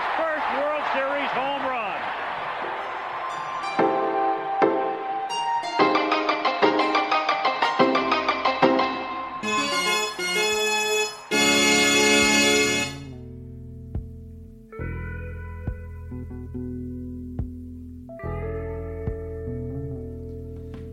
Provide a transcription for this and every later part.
his first World Series home run.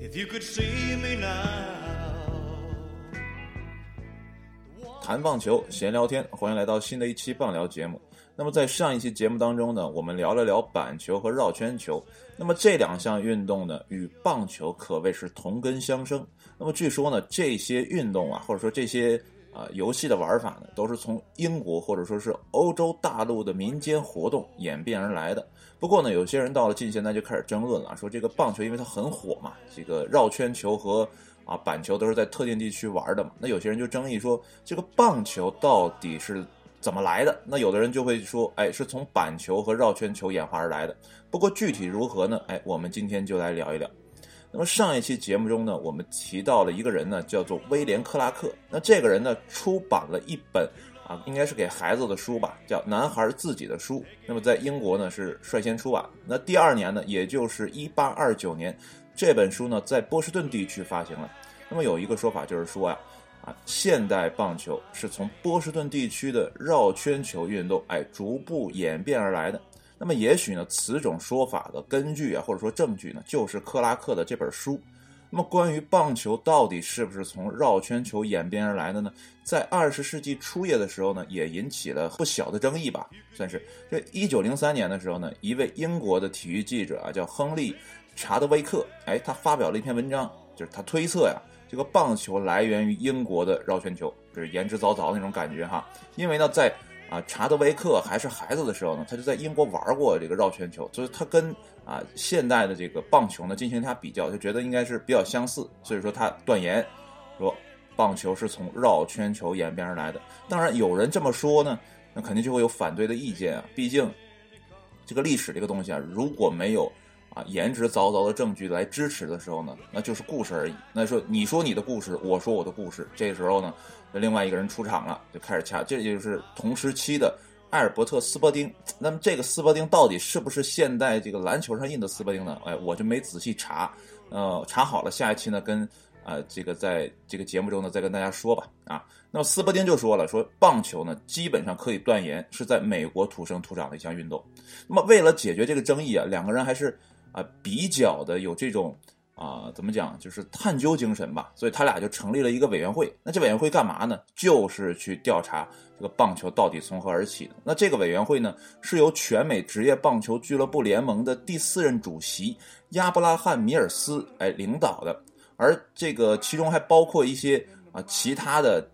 If you could see me now. 谈棒球，闲聊天，欢迎来到新的一期棒聊节目。那么在上一期节目当中呢，我们聊了聊板球和绕圈球。那么这两项运动呢，与棒球可谓是同根相生。那么据说呢，这些运动啊，或者说这些啊游戏的玩法呢，都是从英国或者说是欧洲大陆的民间活动演变而来的。不过呢，有些人到了近现代就开始争论了，说这个棒球因为它很火嘛，这个绕圈球和啊，板球都是在特定地区玩的嘛。那有些人就争议说，这个棒球到底是怎么来的？那有的人就会说，哎，是从板球和绕圈球演化而来的。不过具体如何呢？哎，我们今天就来聊一聊。那么上一期节目中呢，我们提到了一个人呢，叫做威廉克拉克。那这个人呢，出版了一本啊，应该是给孩子的书吧，叫《男孩自己的书》。那么在英国呢是率先出版。那第二年呢，也就是一八二九年。这本书呢，在波士顿地区发行了。那么有一个说法就是说呀，啊，啊现代棒球是从波士顿地区的绕圈球运动，哎，逐步演变而来的。那么也许呢，此种说法的根据啊，或者说证据呢，就是克拉克的这本书。那么关于棒球到底是不是从绕圈球演变而来的呢？在二十世纪初叶的时候呢，也引起了不小的争议吧，算是。这一九零三年的时候呢，一位英国的体育记者啊，叫亨利。查德威克，哎，他发表了一篇文章，就是他推测呀，这个棒球来源于英国的绕圈球，就是言之凿凿那种感觉哈。因为呢，在啊查德威克还是孩子的时候呢，他就在英国玩过这个绕圈球，所以他跟啊现代的这个棒球呢进行他比较，就觉得应该是比较相似，所以说他断言说棒球是从绕圈球演变而来的。当然，有人这么说呢，那肯定就会有反对的意见啊，毕竟这个历史这个东西啊，如果没有。啊，言之凿凿的证据来支持的时候呢，那就是故事而已。那说你说你的故事，我说我的故事，这时候呢，另外一个人出场了，就开始掐。这就是同时期的艾尔伯特·斯伯丁。那么这个斯伯丁到底是不是现代这个篮球上印的斯伯丁呢？哎，我就没仔细查。呃，查好了，下一期呢跟啊这个在这个节目中呢再跟大家说吧。啊，那么斯伯丁就说了，说棒球呢基本上可以断言是在美国土生土长的一项运动。那么为了解决这个争议啊，两个人还是。啊，比较的有这种啊，怎么讲，就是探究精神吧。所以他俩就成立了一个委员会。那这委员会干嘛呢？就是去调查这个棒球到底从何而起的。那这个委员会呢，是由全美职业棒球俱乐部联盟的第四任主席亚伯拉罕·米尔斯哎领导的。而这个其中还包括一些啊其他的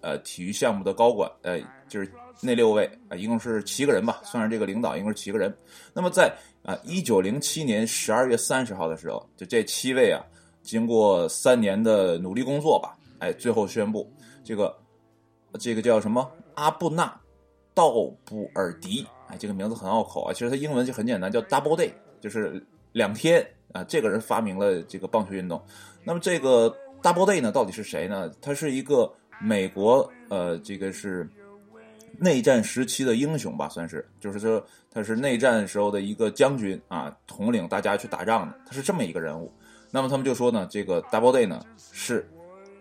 呃体育项目的高管，呃，就是那六位啊，一共是七个人吧，算上这个领导，一共是七个人。那么在啊，一九零七年十二月三十号的时候，就这七位啊，经过三年的努力工作吧，哎，最后宣布这个这个叫什么阿布纳道布尔迪，哎，这个名字很拗口啊。其实它英文就很简单，叫 Double Day，就是两天啊。这个人发明了这个棒球运动。那么这个 Double Day 呢，到底是谁呢？他是一个美国呃，这个是。内战时期的英雄吧，算是，就是说他是内战时候的一个将军啊，统领大家去打仗的，他是这么一个人物。那么他们就说呢，这个 Double Day 呢是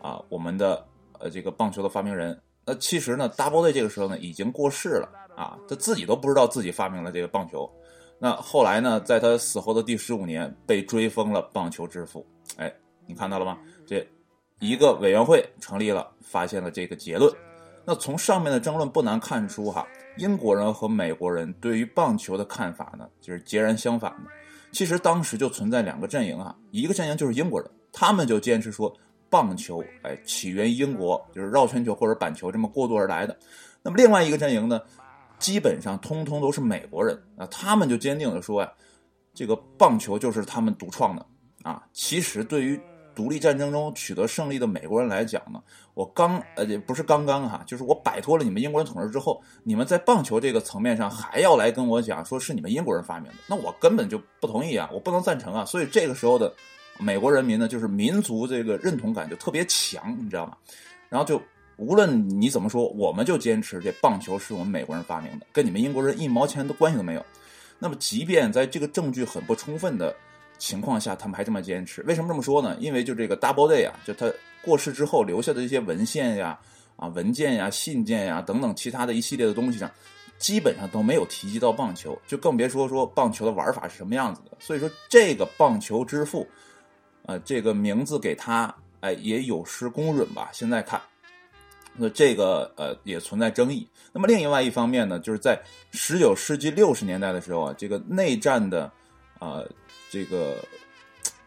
啊我们的呃这个棒球的发明人。那其实呢，Double Day 这个时候呢已经过世了啊，他自己都不知道自己发明了这个棒球。那后来呢，在他死后的第十五年，被追封了棒球之父。哎，你看到了吗？这一个委员会成立了，发现了这个结论。那从上面的争论不难看出，哈，英国人和美国人对于棒球的看法呢，就是截然相反的。其实当时就存在两个阵营啊，一个阵营就是英国人，他们就坚持说棒球，哎，起源于英国，就是绕圈球或者板球这么过渡而来的。那么另外一个阵营呢，基本上通通都是美国人啊，他们就坚定的说呀，这个棒球就是他们独创的啊。其实对于独立战争中取得胜利的美国人来讲呢，我刚呃也不是刚刚哈，就是我摆脱了你们英国人统治之后，你们在棒球这个层面上还要来跟我讲说是你们英国人发明的，那我根本就不同意啊，我不能赞成啊。所以这个时候的美国人民呢，就是民族这个认同感就特别强，你知道吗？然后就无论你怎么说，我们就坚持这棒球是我们美国人发明的，跟你们英国人一毛钱的关系都没有。那么，即便在这个证据很不充分的情况下，他们还这么坚持，为什么这么说呢？因为就这个 Double Day 啊，就他过世之后留下的一些文献呀、啊文件呀、信件呀等等其他的一系列的东西上。基本上都没有提及到棒球，就更别说说棒球的玩法是什么样子的。所以说，这个棒球之父，呃，这个名字给他，哎，也有失公允吧？现在看，那这个呃也存在争议。那么另外一方面呢，就是在十九世纪六十年代的时候啊，这个内战的呃这个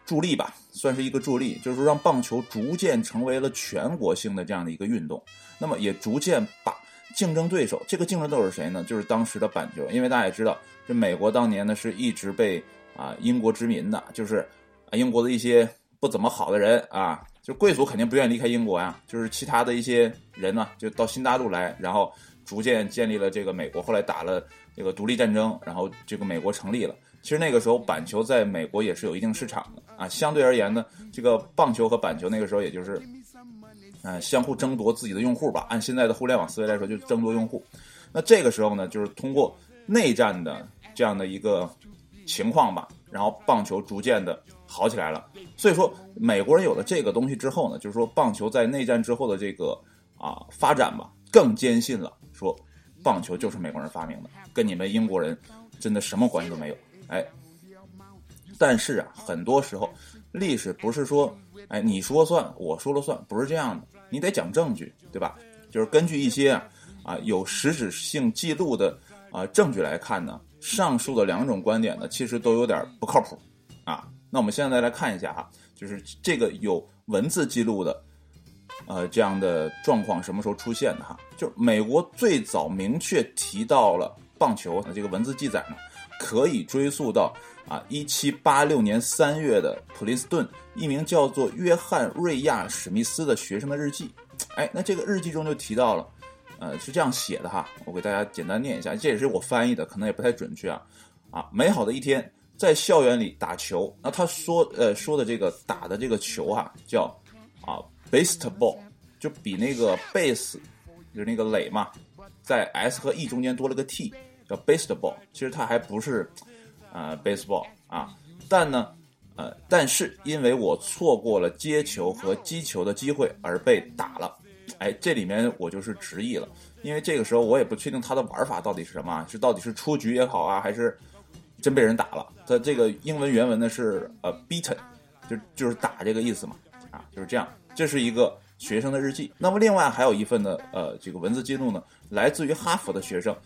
助力吧，算是一个助力，就是说让棒球逐渐成为了全国性的这样的一个运动。那么也逐渐把。竞争对手，这个竞争对手是谁呢？就是当时的板球，因为大家也知道，这美国当年呢是一直被啊英国殖民的，就是啊英国的一些不怎么好的人啊，就贵族肯定不愿意离开英国呀，就是其他的一些人呢就到新大陆来，然后逐渐建立了这个美国，后来打了这个独立战争，然后这个美国成立了。其实那个时候板球在美国也是有一定市场的啊，相对而言呢，这个棒球和板球那个时候也就是。嗯，相互争夺自己的用户吧。按现在的互联网思维来说，就是争夺用户。那这个时候呢，就是通过内战的这样的一个情况吧，然后棒球逐渐的好起来了。所以说，美国人有了这个东西之后呢，就是说棒球在内战之后的这个啊发展吧，更坚信了说棒球就是美国人发明的，跟你们英国人真的什么关系都没有。哎，但是啊，很多时候。历史不是说，哎，你说算，我说了算，不是这样的。你得讲证据，对吧？就是根据一些啊有实质性记录的啊证据来看呢，上述的两种观点呢，其实都有点不靠谱啊。那我们现在来看一下哈，就是这个有文字记录的，呃，这样的状况什么时候出现的哈？就美国最早明确提到了棒球的这个文字记载呢，可以追溯到。啊，一七八六年三月的普林斯顿一名叫做约翰瑞亚史密斯的学生的日记，哎，那这个日记中就提到了，呃，是这样写的哈，我给大家简单念一下，这也是我翻译的，可能也不太准确啊。啊，美好的一天，在校园里打球，那他说，呃，说的这个打的这个球啊，叫啊，baseball，就比那个 base，就是那个垒嘛，在 s 和 e 中间多了个 t，叫 baseball，其实它还不是。呃，baseball 啊，但呢，呃，但是因为我错过了接球和击球的机会而被打了，哎，这里面我就是直译了，因为这个时候我也不确定他的玩法到底是什么，是到底是出局也好啊，还是真被人打了。他这个英文原文呢是呃 beaten，就就是打这个意思嘛，啊，就是这样。这是一个学生的日记。那么另外还有一份呢，呃，这个文字记录呢，来自于哈佛的学生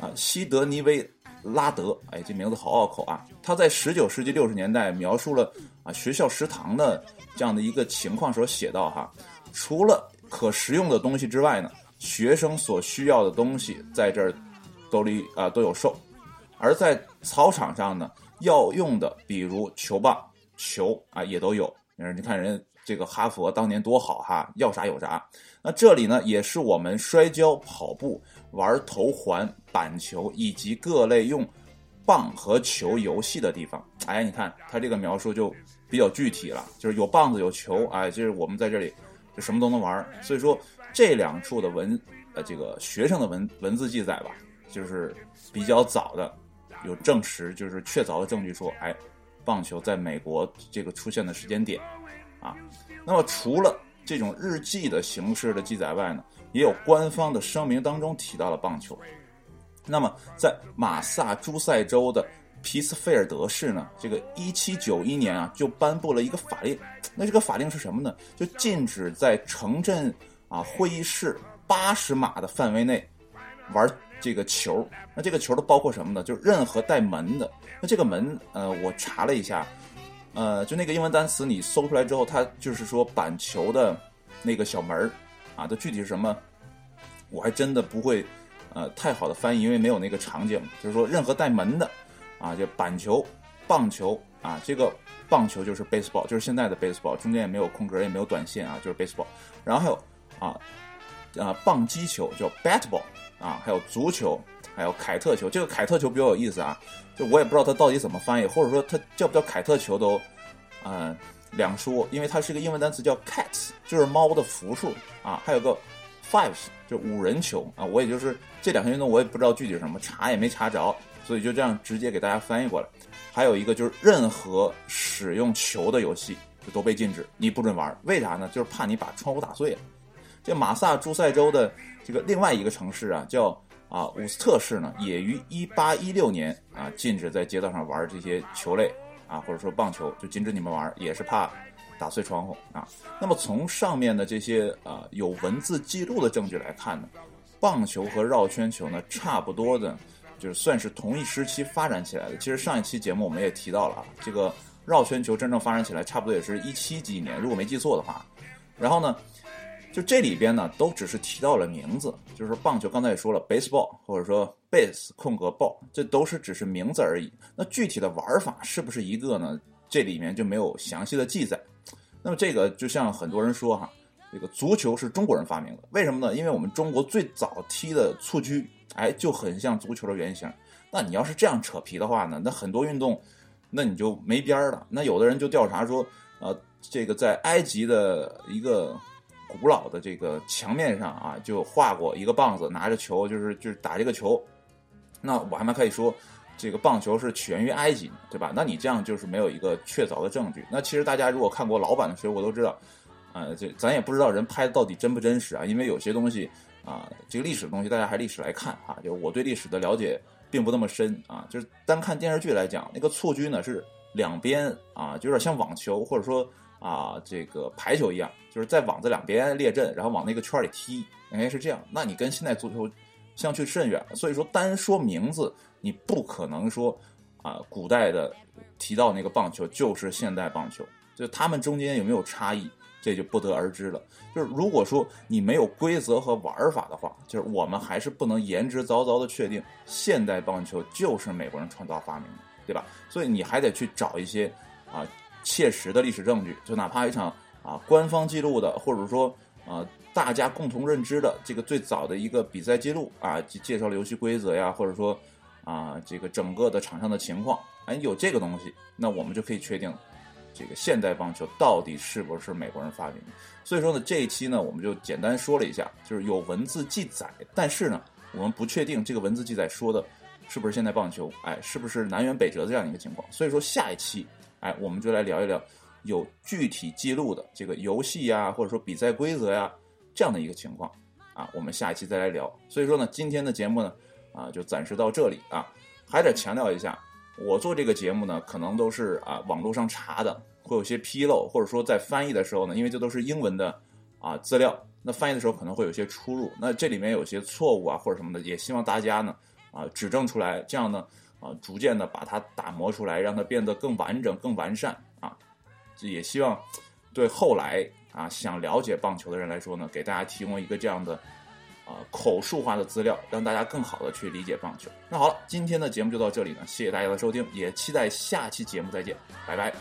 啊，西德尼威。拉德，哎，这名字好拗口啊！他在十九世纪六十年代描述了啊学校食堂的这样的一个情况时候写到哈，除了可食用的东西之外呢，学生所需要的东西在这儿都里啊都有售，而在操场上呢，要用的比如球棒、球啊也都有。你看人这个哈佛当年多好哈，要啥有啥。那这里呢，也是我们摔跤、跑步。玩头环、板球以及各类用棒和球游戏的地方。哎，你看他这个描述就比较具体了，就是有棒子有球，哎，就是我们在这里就什么都能玩。所以说这两处的文呃这个学生的文文字记载吧，就是比较早的有证实，就是确凿的证据说，哎，棒球在美国这个出现的时间点啊。那么除了这种日记的形式的记载外呢？也有官方的声明当中提到了棒球。那么，在马萨诸塞州的皮斯菲尔德市呢，这个一七九一年啊，就颁布了一个法令。那这个法令是什么呢？就禁止在城镇啊会议室八十码的范围内玩这个球。那这个球都包括什么呢？就是任何带门的。那这个门，呃，我查了一下，呃，就那个英文单词你搜出来之后，它就是说板球的那个小门儿。啊，它具体是什么？我还真的不会，呃，太好的翻译，因为没有那个场景。就是说，任何带门的，啊，就板球、棒球啊，这个棒球就是 baseball，就是现在的 baseball，中间也没有空格，也没有短线啊，就是 baseball。然后还有啊，啊，棒击球叫 batball，啊，还有足球，还有凯特球。这个凯特球比较有意思啊，就我也不知道它到底怎么翻译，或者说它叫不叫凯特球都，嗯。两说，因为它是一个英文单词叫 cats，就是猫的复数啊。还有个 fives，就五人球啊。我也就是这两项运动我也不知道具体是什么，查也没查着，所以就这样直接给大家翻译过来。还有一个就是任何使用球的游戏就都被禁止，你不准玩。为啥呢？就是怕你把窗户打碎了。这马萨诸塞州的这个另外一个城市啊，叫啊伍斯特市呢，也于一八一六年啊禁止在街道上玩这些球类啊，或者说棒球，就禁止你们玩，也是怕打碎窗户啊。那么从上面的这些啊有文字记录的证据来看呢，棒球和绕圈球呢，差不多的，就是算是同一时期发展起来的。其实上一期节目我们也提到了啊，这个绕圈球真正发展起来，差不多也是一七几年，如果没记错的话。然后呢？就这里边呢，都只是提到了名字，就是棒球，刚才也说了，baseball 或者说 base 空格 ball，这都是只是名字而已。那具体的玩法是不是一个呢？这里面就没有详细的记载。那么这个就像很多人说哈，这个足球是中国人发明的，为什么呢？因为我们中国最早踢的蹴鞠，哎，就很像足球的原型。那你要是这样扯皮的话呢，那很多运动，那你就没边儿了。那有的人就调查说，呃，这个在埃及的一个。古老的这个墙面上啊，就画过一个棒子，拿着球，就是就是打这个球。那我还可以说，这个棒球是起源于埃及，对吧？那你这样就是没有一个确凿的证据。那其实大家如果看过老版的水浒都知道，呃，这咱也不知道人拍的到底真不真实啊。因为有些东西啊，这个历史的东西，大家还历史来看哈。就我对历史的了解并不那么深啊。就是单看电视剧来讲，那个蹴鞠呢是两边啊，就有点像网球或者说。啊，这个排球一样，就是在网子两边列阵，然后往那个圈里踢，应该是这样。那你跟现代足球相去甚远。所以说，单说名字，你不可能说啊，古代的提到那个棒球就是现代棒球，就他们中间有没有差异，这就不得而知了。就是如果说你没有规则和玩法的话，就是我们还是不能言之凿凿的确定现代棒球就是美国人创造发明的，对吧？所以你还得去找一些啊。切实的历史证据，就哪怕一场啊官方记录的，或者说啊大家共同认知的这个最早的一个比赛记录啊，介绍了游戏规则呀，或者说啊这个整个的场上的情况，哎有这个东西，那我们就可以确定这个现代棒球到底是不是美国人发明的。所以说呢，这一期呢我们就简单说了一下，就是有文字记载，但是呢我们不确定这个文字记载说的是不是现代棒球，哎是不是南辕北辙的这样一个情况。所以说下一期。哎，我们就来聊一聊有具体记录的这个游戏呀，或者说比赛规则呀这样的一个情况啊。我们下一期再来聊。所以说呢，今天的节目呢啊就暂时到这里啊。还得强调一下，我做这个节目呢，可能都是啊网络上查的，会有些纰漏，或者说在翻译的时候呢，因为这都是英文的啊资料，那翻译的时候可能会有些出入。那这里面有些错误啊或者什么的，也希望大家呢啊指正出来，这样呢。啊，逐渐的把它打磨出来，让它变得更完整、更完善啊！这也希望对后来啊想了解棒球的人来说呢，给大家提供一个这样的啊口述化的资料，让大家更好的去理解棒球。那好了，今天的节目就到这里呢，谢谢大家的收听，也期待下期节目再见，拜拜。